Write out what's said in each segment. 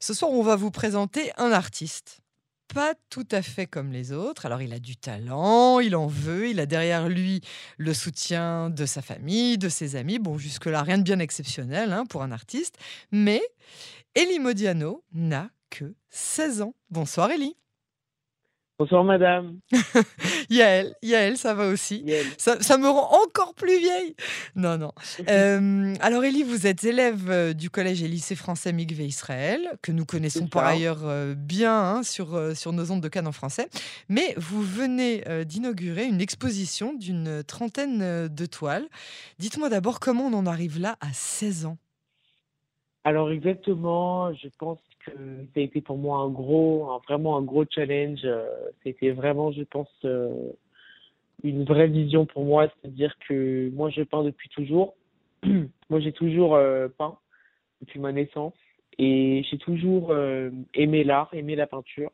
Ce soir, on va vous présenter un artiste. Pas tout à fait comme les autres. Alors, il a du talent, il en veut, il a derrière lui le soutien de sa famille, de ses amis. Bon, jusque-là, rien de bien exceptionnel hein, pour un artiste. Mais Elie Modiano n'a que 16 ans. Bonsoir, Elie. Bonsoir madame. Yael, Yael, ça va aussi. Ça, ça, me rend encore plus vieille. Non, non. Euh, alors Elie, vous êtes élève euh, du collège et lycée français Migvé Israël, que nous connaissons par ailleurs euh, bien hein, sur, sur nos ondes de Cannes en français. Mais vous venez d'inaugurer une exposition d'une trentaine de toiles. Dites-moi d'abord comment on en arrive là à 16 ans? Alors exactement, je pense que ça a été pour moi un gros, vraiment un gros challenge. Euh, c'était vraiment, je pense, euh, une vraie vision pour moi, c'est-à-dire que moi je peins depuis toujours. moi j'ai toujours euh, peint depuis ma naissance et j'ai toujours aimé l'art, aimé la peinture.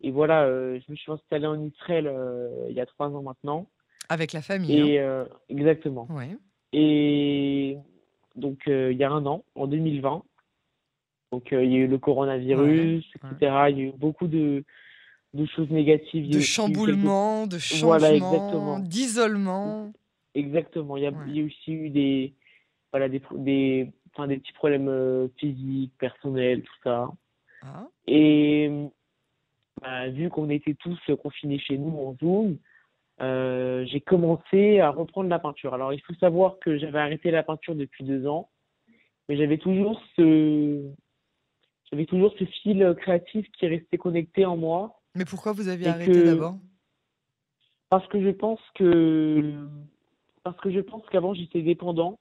Et voilà, je me suis installé en Israël il y a trois ans maintenant. Avec la famille. Et hein. exactement. Ouais. Et donc euh, il y a un an, en 2020. Donc euh, il y a eu le coronavirus, etc. Il y a eu beaucoup de, de choses négatives. De chamboulements, de changements, d'isolement. Exactement. Il y, a, il y, a, aussi eu des, voilà, des, des, enfin, des petits problèmes euh, physiques, personnels, tout ça. Ah. Et bah, vu qu'on était tous confinés chez nous en Zoom, euh, j'ai commencé à reprendre la peinture. Alors, il faut savoir que j'avais arrêté la peinture depuis deux ans, mais j'avais toujours ce, j'avais toujours ce fil créatif qui restait connecté en moi. Mais pourquoi vous aviez arrêté d'abord? Parce que je pense que, parce que je pense qu'avant j'étais dépendant.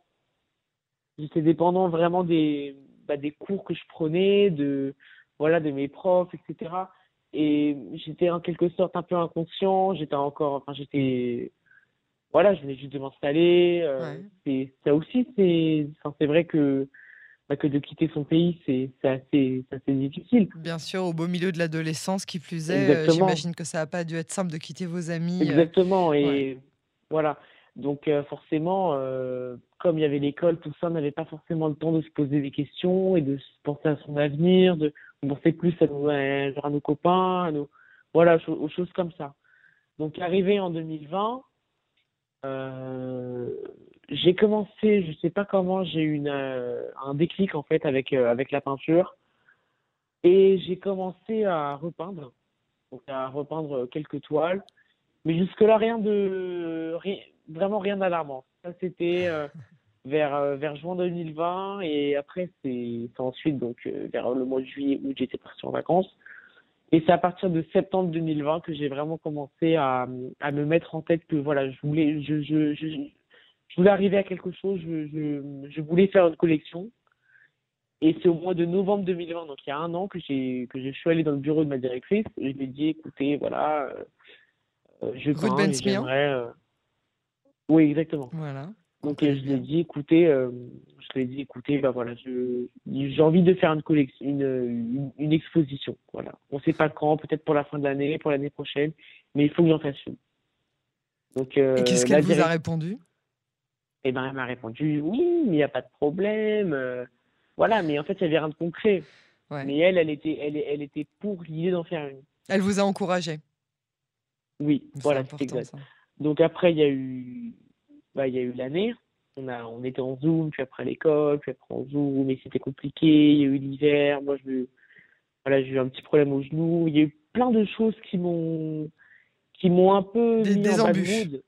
J'étais dépendant vraiment des, bah, des cours que je prenais, de, voilà, de mes profs, etc et j'étais en quelque sorte un peu inconscient j'étais encore enfin j'étais voilà je venais juste de m'installer euh, ça aussi c'est c'est vrai que bah, que de quitter son pays c'est c'est assez assez difficile bien sûr au beau milieu de l'adolescence qui plus est euh, j'imagine que ça n'a pas dû être simple de quitter vos amis euh. exactement et voilà donc forcément comme il y avait l'école tout ça on n'avait pas forcément le temps de se poser des questions et de penser à son avenir de pensait plus à, nos, à nos copains, à nos, voilà, aux choses comme ça. Donc, arrivé en 2020, euh, j'ai commencé, je sais pas comment, j'ai eu une, euh, un déclic en fait avec, euh, avec la peinture. Et j'ai commencé à repeindre, donc à repeindre quelques toiles. Mais jusque-là, rien de, vraiment rien d'alarmant. Ça, c'était vers, euh, vers juin 2020 et après c'est ensuite donc vers le mois de juillet où j'étais parti en vacances. Et c'est à partir de septembre 2020 que j'ai vraiment commencé à, à me mettre en tête que voilà, je voulais, je, je, je, je voulais arriver à quelque chose, je, je, je voulais faire une collection. Et c'est au mois de novembre 2020, donc il y a un an, que j'ai que je suis allé dans le bureau de ma directrice. Et je lui ai dit, écoutez, voilà, euh, je peins, j'aimerais. Oui, exactement. Voilà. Donc je lui ai dit, écoutez, euh, je lui ai dit, écoutez, bah voilà, j'ai envie de faire une collection, une, une, exposition. Voilà. On ne sait pas quand, peut-être pour la fin de l'année, pour l'année prochaine, mais il faut que j'en fasse une. Donc, euh, Et qu'est-ce qu'elle vous a répondu? Eh ben, elle m'a répondu, oui, mais il n'y a pas de problème. Euh, voilà, mais en fait, il n'y avait rien de concret. Mais elle, elle était, elle, elle était pour l'idée d'en faire une. Elle vous a encouragé. Oui, voilà, c'est exact. Donc après, il y a eu bah, il y a eu l'année. On, a, on était en Zoom, puis après l'école, puis après en Zoom, mais c'était compliqué. Il y a eu l'hiver. Moi, je, voilà, j'ai eu un petit problème au genou. Il y a eu plein de choses qui m'ont, qui m'ont un peu des, mis en bad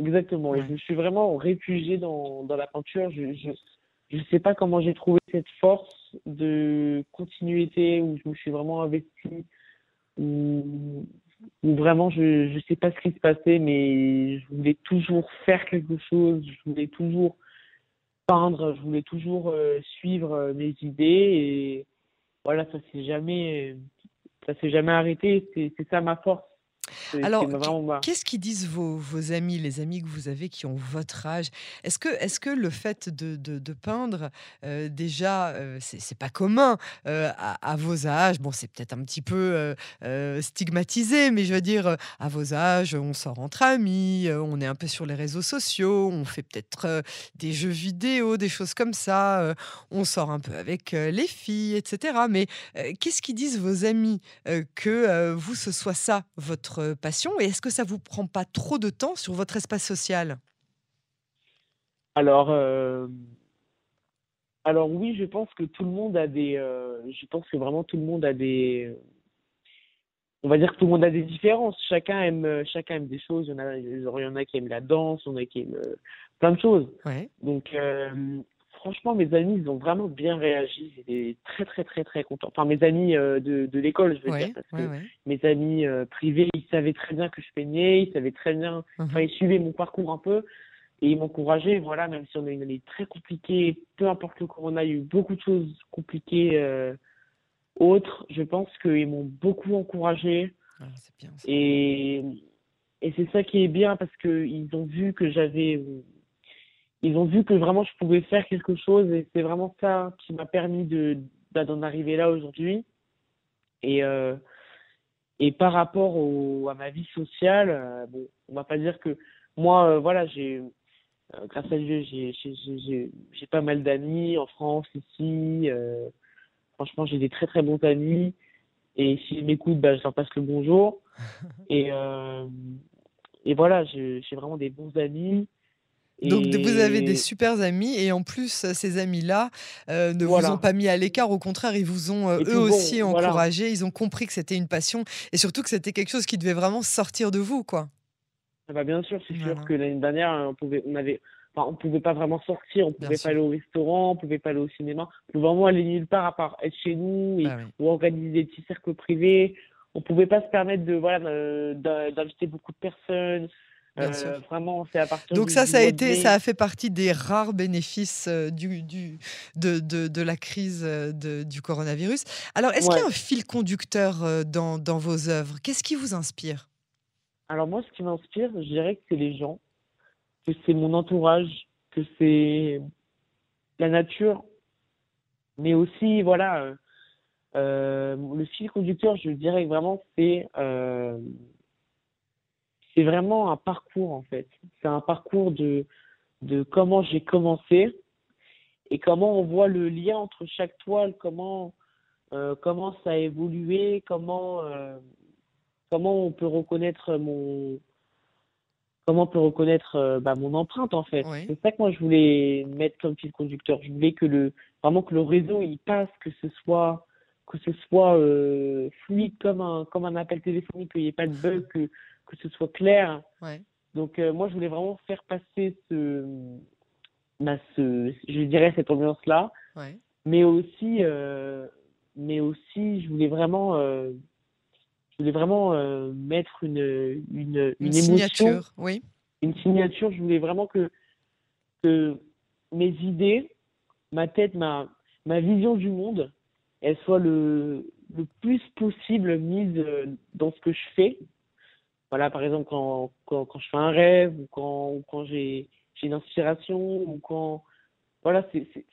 Exactement. Et je me suis vraiment réfugié dans, dans la peinture. Je, je, je sais pas comment j'ai trouvé cette force de continuité où je me suis vraiment investi, où vraiment je ne sais pas ce qui se passait, mais je voulais toujours faire quelque chose, je voulais toujours peindre, je voulais toujours euh, suivre euh, mes idées et voilà, ça s'est jamais, ça s'est jamais arrêté. C'est ça ma force. Alors, qu'est-ce qu'ils disent vos, vos, amis, les amis que vous avez qui ont votre âge? Est-ce que, est que le fait de, de, peindre, euh, déjà, euh, c'est pas commun euh, à, vos âges? Bon, c'est peut-être un petit peu stigmatisé, mais je veux dire, à vos âges, on sort entre amis, on est un peu sur les réseaux sociaux, on fait peut-être des jeux vidéo, des choses comme ça, on sort un peu avec les filles, etc. Mais qu'est-ce qu'ils disent vos amis que vous, ce soit ça, votre passion Et est-ce que ça vous prend pas trop de temps sur votre espace social? Alors, alors oui, je pense que tout le monde a des, je pense que vraiment tout le monde a des, on va dire que tout le monde a des différences. Chacun aime, chacun aime des choses. Il y en a, il y en a qui aiment la danse, il y en a qui aiment plein de choses. Donc franchement, mes amis, ils ont vraiment bien réagi. J'étais très, très, très, très content. Enfin, mes amis euh, de, de l'école, je veux dire, parce que mes amis euh, privés, ils savaient très bien que je peignais, ils savaient très bien, mhm. enfin, ils suivaient mon parcours un peu et ils m'encourageaient. Voilà, même si on a une année très compliquée, peu importe le corona, il y a eu beaucoup de choses compliquées euh, autres. Je pense qu'ils m'ont beaucoup encouragé. Ah, bien, et, et c'est ça qui est bien parce qu'ils ont vu que j'avais ils ont vu que vraiment je pouvais faire quelque chose et c'est vraiment ça qui m'a permis de bah, d'en arriver là aujourd'hui. Et euh, et par rapport au, à ma vie sociale, euh, bon, on va pas dire que moi, euh, voilà, j'ai euh, grâce à Dieu, j'ai j'ai pas mal d'amis en France ici. franchement, j'ai des très très bons amis. Et s'ils m'écoutent, bah, je leur passe le bonjour. et et voilà, j'ai vraiment des bons amis. Donc vous avez des super amis et en plus ces amis-là euh, ne vous ont pas mis à l'écart, au contraire ils vous ont euh, eux aussi encouragé, ils ont compris que c'était une passion et surtout que c'était quelque chose qui devait vraiment sortir de vous quoi. Ah bah bien sûr, c'est sûr que l'année dernière on pouvait, on avait, on pouvait pas vraiment sortir, on pouvait pas aller au restaurant, on pouvait pas aller au cinéma, on pouvait vraiment aller nulle part à part être chez nous et, bah ou organiser des petits cercles privés. On pouvait pas se permettre de voilà d'inviter beaucoup de personnes. Euh, vraiment, c'est à partir Donc ça, ça a été, ça a fait partie des rares bénéfices euh, du, du de, de, de, la crise euh, de, du coronavirus. Alors, est-ce qu'il y a un fil conducteur dans, dans vos œuvres? Qu'est-ce qui vous inspire? Alors moi, ce qui m'inspire, je dirais que c'est les gens, que c'est mon entourage, que c'est la nature, mais aussi, voilà, le fil conducteur, je dirais vraiment, c'est c'est vraiment un parcours en fait. C'est un parcours de, de comment j'ai commencé et comment on voit le lien entre chaque toile, comment, euh, comment ça a évolué, comment, euh, comment on peut reconnaître mon comment on peut reconnaître euh, bah, mon empreinte en fait. C'est ça que moi je voulais mettre comme fil conducteur. Je voulais que le vraiment que le réseau il passe, que ce soit que ce soit fluide comme un comme un appel téléphonique, qu'il n'y ait pas de bug, que que ce soit clair. Donc euh, moi, je voulais vraiment faire passer ce, bah, ce je dirais cette ambiance-là, mais aussi, euh, mais aussi, je voulais vraiment, euh, je voulais vraiment mettre une une, une, émotion, signature, oui, une signature. Je voulais vraiment que que mes idées, ma tête, ma ma vision du monde, elle soit le le plus possible mise dans ce que je fais voilà, par exemple, quand, quand, quand, je fais un rêve ou quand, ou quand j'ai une inspiration ou quand. Voilà,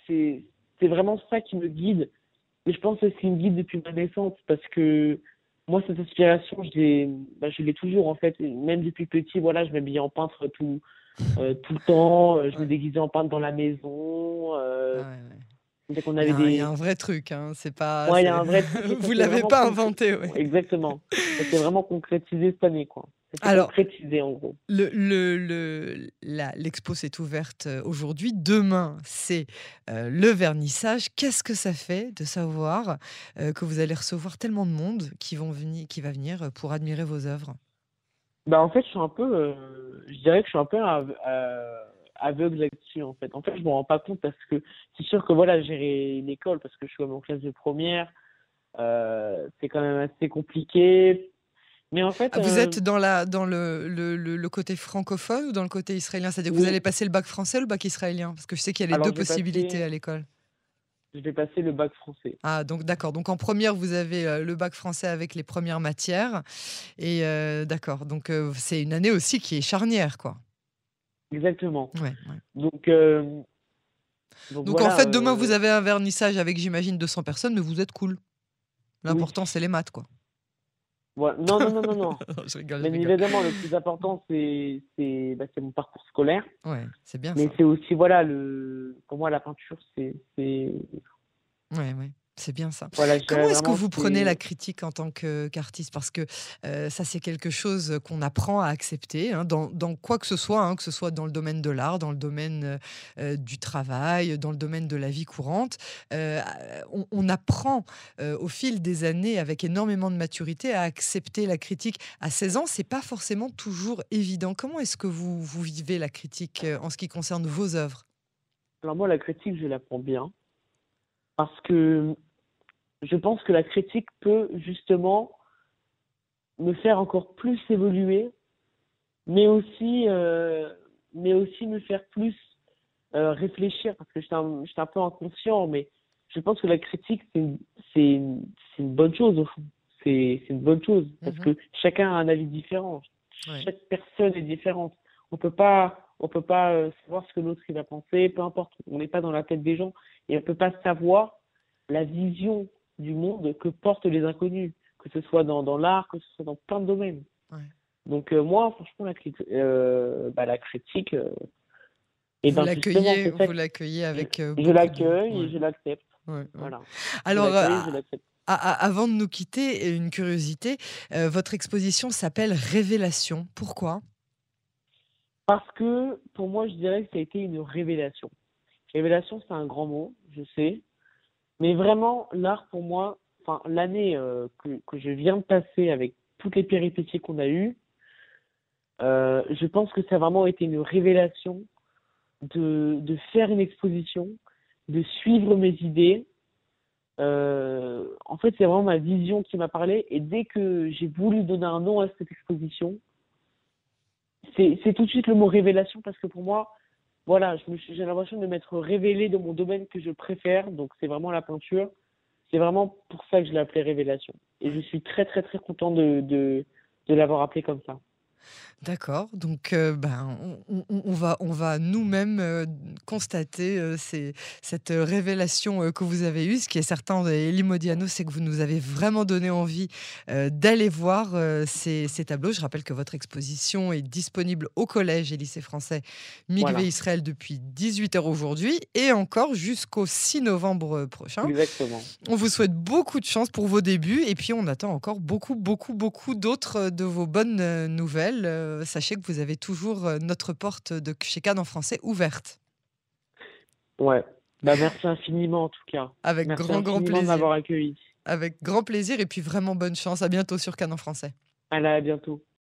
c'est vraiment ça qui me guide. Mais je pense que c'est une guide depuis ma naissance parce que moi, cette inspiration, je l'ai bah, je toujours en fait. Même depuis petit, voilà, je m'habillais en peintre tout, euh, tout le temps. Euh, je me déguisais en peintre dans la maison. Euh, on avait il, y a, un vrai truc, hein. c'est pas. Ouais, il y a un vrai truc. Vous l'avez pas inventé, ouais. Exactement. C'est vraiment concrétisé cette année, quoi. Alors, concrétisé en gros. Le, le, l'expo s'est ouverte euh, aujourd'hui. Demain, c'est euh, le vernissage. Qu'est-ce que ça fait de savoir euh, que vous allez recevoir tellement de monde qui, vont venir, qui va venir pour admirer vos œuvres? Bah, En fait, je suis un peu. je dirais que je suis un peu aveugle là-dessus en fait. En fait, je me rends pas compte parce que c'est sûr que voilà, gérer une école parce que je suis en classe de première, euh, c'est quand même assez compliqué. Mais en fait, ah, vous euh, êtes dans la dans le, le, le, côté francophone ou dans le côté israélien, c'est-à-dire que vous allez passer le bac français ou le bac israélien? Parce que je sais qu'il y a les deux possibilités à l'école. je vais passer le bac français. Ah, donc d'accord. Donc en première, vous avez le bac français avec les premières matières. Et d'accord. Donc c'est une année aussi qui est charnière, quoi. Exactement. Ouais, Donc, donc, en fait, demain, vous avez un vernissage avec, j'imagine, 200 personnes, mais vous êtes cool. L'important, c'est les maths, quoi. Ouais. Non, non, non, non, non. je rigole, mais évidemment, le plus important, c'est bah, mon parcours scolaire. Ouais, c'est bien Mais c'est aussi, voilà, le... pour moi, la peinture, c'est. Ouais, ouais. C'est bien ça. Comment est-ce que vous prenez la critique en tant qu'artiste? Parce que ça, c'est quelque chose qu'on apprend à accepter hein, dans, quoi que ce soit, hein, que ce soit dans le domaine de l'art, dans le domaine du travail, dans le domaine de la vie courante. On, apprend au fil des années, avec énormément de maturité, à accepter la critique. À 16 ans, c'est pas forcément toujours évident. Comment est-ce que vous, vous vivez la critique en ce qui concerne vos œuvres? Alors moi, la critique, je la prends bien parce que je pense que la critique peut justement me faire encore plus évoluer, mais aussi, euh, mais aussi me faire plus euh, réfléchir, parce que j'étais un, un, peu inconscient, mais je pense que la critique, c'est une, une, bonne chose au fond. C'est une bonne chose, parce mhm. que chacun a un avis différent. Chaque personne est différente. On peut pas on peut pas euh, savoir ce que l'autre va penser, peu importe. On n'est pas dans la tête des gens et on peut pas savoir la vision du monde que portent les inconnus, que ce soit dans, dans l'art, que ce soit dans plein de domaines. Donc euh, moi, franchement, la, euh, bah, la critique... Euh, et vous l'accueillez, vous l'accueillez avec. je l'accueille et je l'accepte. Voilà. Alors, avant de nous quitter, une curiosité, votre exposition s'appelle Révélation. Pourquoi? Parce que pour moi, je dirais que ça a été une révélation. Révélation, c'est un grand mot, je sais. Mais vraiment, l'art pour moi, enfin l'année euh, que, je viens de passer avec toutes les péripéties qu'on a eues, euh, je pense que ça a vraiment été une révélation de, de faire une exposition, de suivre mes idées. Euh, en fait, c'est vraiment ma vision qui m'a parlé. Et dès que j'ai voulu donner un nom à cette exposition, c'est tout de suite le mot révélation parce que pour moi, voilà, j'ai l'impression de m'être révélé dans mon domaine que je préfère, donc c'est vraiment la peinture. C'est vraiment pour ça que je l'ai appelé Révélation. Et je suis très très très content de, de, de l'avoir appelé comme ça. D'accord, donc ben, on, va, on va nous-mêmes constater cette révélation que vous avez eue. Ce qui est certain, Elie Modiano, c'est que vous nous avez vraiment donné envie d'aller voir ces, tableaux. Je rappelle que votre exposition est disponible au collège et lycée français Migvé Israël depuis 18h aujourd'hui et encore jusqu'au 6 novembre prochain. Exactement. On vous souhaite beaucoup de chance pour vos débuts et puis on attend encore beaucoup, beaucoup, beaucoup d'autres de vos bonnes nouvelles. Euh, sachez que vous avez toujours euh, notre porte de chez Cannes en français ouverte. Ouais. Bah, merci infiniment en tout cas. Avec grand, grand plaisir. de m'avoir accueilli. Avec grand plaisir et puis vraiment bonne chance. À bientôt sur Cannes en français. Allez, à bientôt.